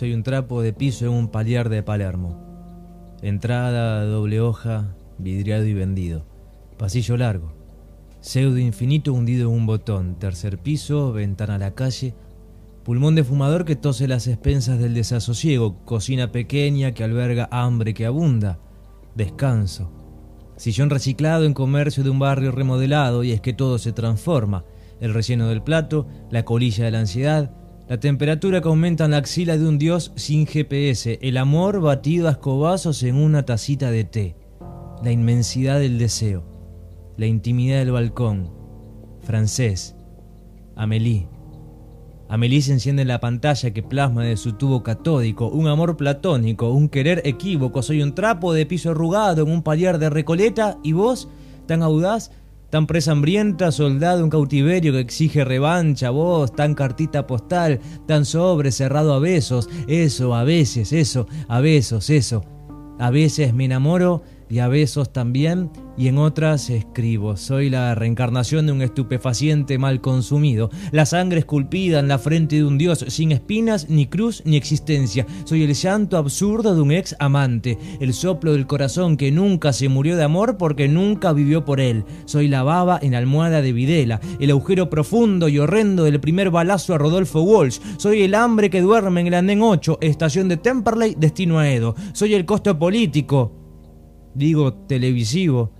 Soy un trapo de piso en un paliar de Palermo. Entrada, doble hoja, vidriado y vendido. Pasillo largo. Pseudo infinito hundido en un botón. Tercer piso, ventana a la calle. Pulmón de fumador que tose las expensas del desasosiego. Cocina pequeña que alberga hambre que abunda. Descanso. Sillón reciclado en comercio de un barrio remodelado y es que todo se transforma. El relleno del plato, la colilla de la ansiedad, la temperatura que aumenta en la axila de un dios sin GPS, el amor batido a escobazos en una tacita de té, la inmensidad del deseo, la intimidad del balcón, francés, Amélie. Amélie se enciende en la pantalla que plasma de su tubo catódico, un amor platónico, un querer equívoco, soy un trapo de piso arrugado en un paliar de recoleta. Y vos, tan audaz, tan presa hambrienta, soldado en cautiverio que exige revancha, vos, tan cartita postal, tan sobre, cerrado a besos, eso, a veces, eso, a besos, eso. A veces me enamoro y a besos también, y en otras escribo. Soy la reencarnación de un estupefaciente mal consumido, la sangre esculpida en la frente de un dios sin espinas, ni cruz, ni existencia. Soy el llanto absurdo de un ex amante, el soplo del corazón que nunca se murió de amor porque nunca vivió por él. Soy la baba en almohada de Videla, el agujero profundo y horrendo del primer balazo a Rodolfo Walsh. Soy el hambre que duerme en el andén 8, estación de Temperley, destino a Edo. Soy el costo político, digo televisivo,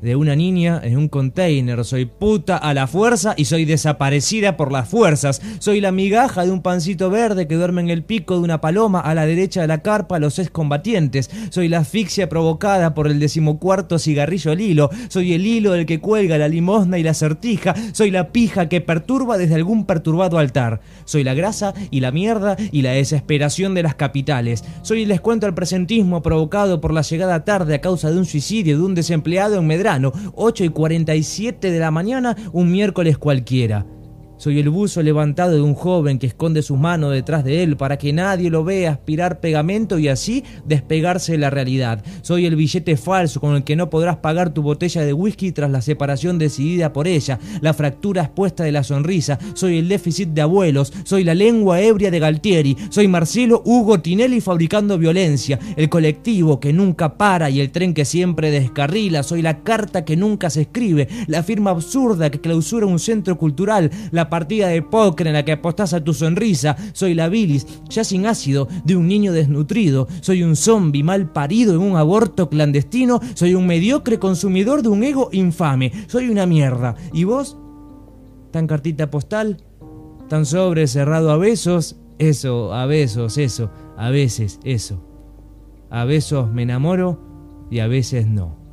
de una niña en un container. Soy puta a la fuerza y soy desaparecida por las fuerzas. Soy la migaja de un pancito verde que duerme en el pico de una paloma a la derecha de la carpa los excombatientes. Soy la asfixia provocada por el decimocuarto cigarrillo al hilo. Soy el hilo del que cuelga la limosna y la certija. Soy la pija que perturba desde algún perturbado altar. Soy la grasa y la mierda y la desesperación de las capitales. Soy el descuento al presentismo provocado por la llegada tarde a causa de un suicidio de un desempleado en Medrano. 8 y 47 de la mañana, un miércoles cualquiera. Soy el buzo levantado de un joven que esconde sus manos detrás de él para que nadie lo vea aspirar pegamento y así despegarse de la realidad. Soy el billete falso con el que no podrás pagar tu botella de whisky tras la separación decidida por ella, la fractura expuesta de la sonrisa. Soy el déficit de abuelos, soy la lengua ebria de Galtieri, soy Marcelo Hugo Tinelli fabricando violencia, el colectivo que nunca para y el tren que siempre descarrila. Soy la carta que nunca se escribe, la firma absurda que clausura un centro cultural, la partida de póker en la que apostás a tu sonrisa. Soy la bilis, ya sin ácido, de un niño desnutrido. Soy un zombi mal parido en un aborto clandestino. Soy un mediocre consumidor de un ego infame. Soy una mierda. ¿Y vos? ¿Tan cartita postal? ¿Tan sobre cerrado a besos? Eso, a besos, eso. A veces, eso. A besos me enamoro y a veces no.